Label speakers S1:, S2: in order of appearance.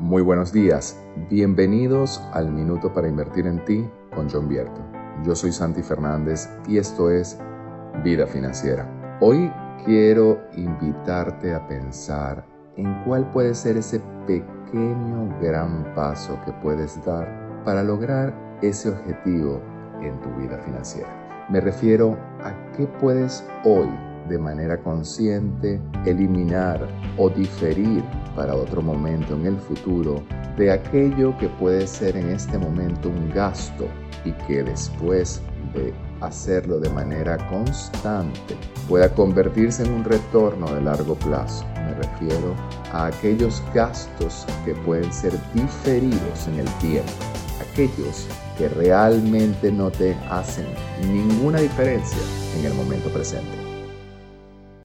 S1: Muy buenos días, bienvenidos al Minuto para Invertir en Ti con John Vierto. Yo soy Santi Fernández y esto es Vida Financiera. Hoy quiero invitarte a pensar en cuál puede ser ese pequeño gran paso que puedes dar para lograr ese objetivo en tu vida financiera. Me refiero a qué puedes hoy de manera consciente eliminar o diferir para otro momento en el futuro de aquello que puede ser en este momento un gasto y que después de hacerlo de manera constante pueda convertirse en un retorno de largo plazo. Me refiero a aquellos gastos que pueden ser diferidos en el tiempo, aquellos que realmente no te hacen ninguna diferencia en el momento presente.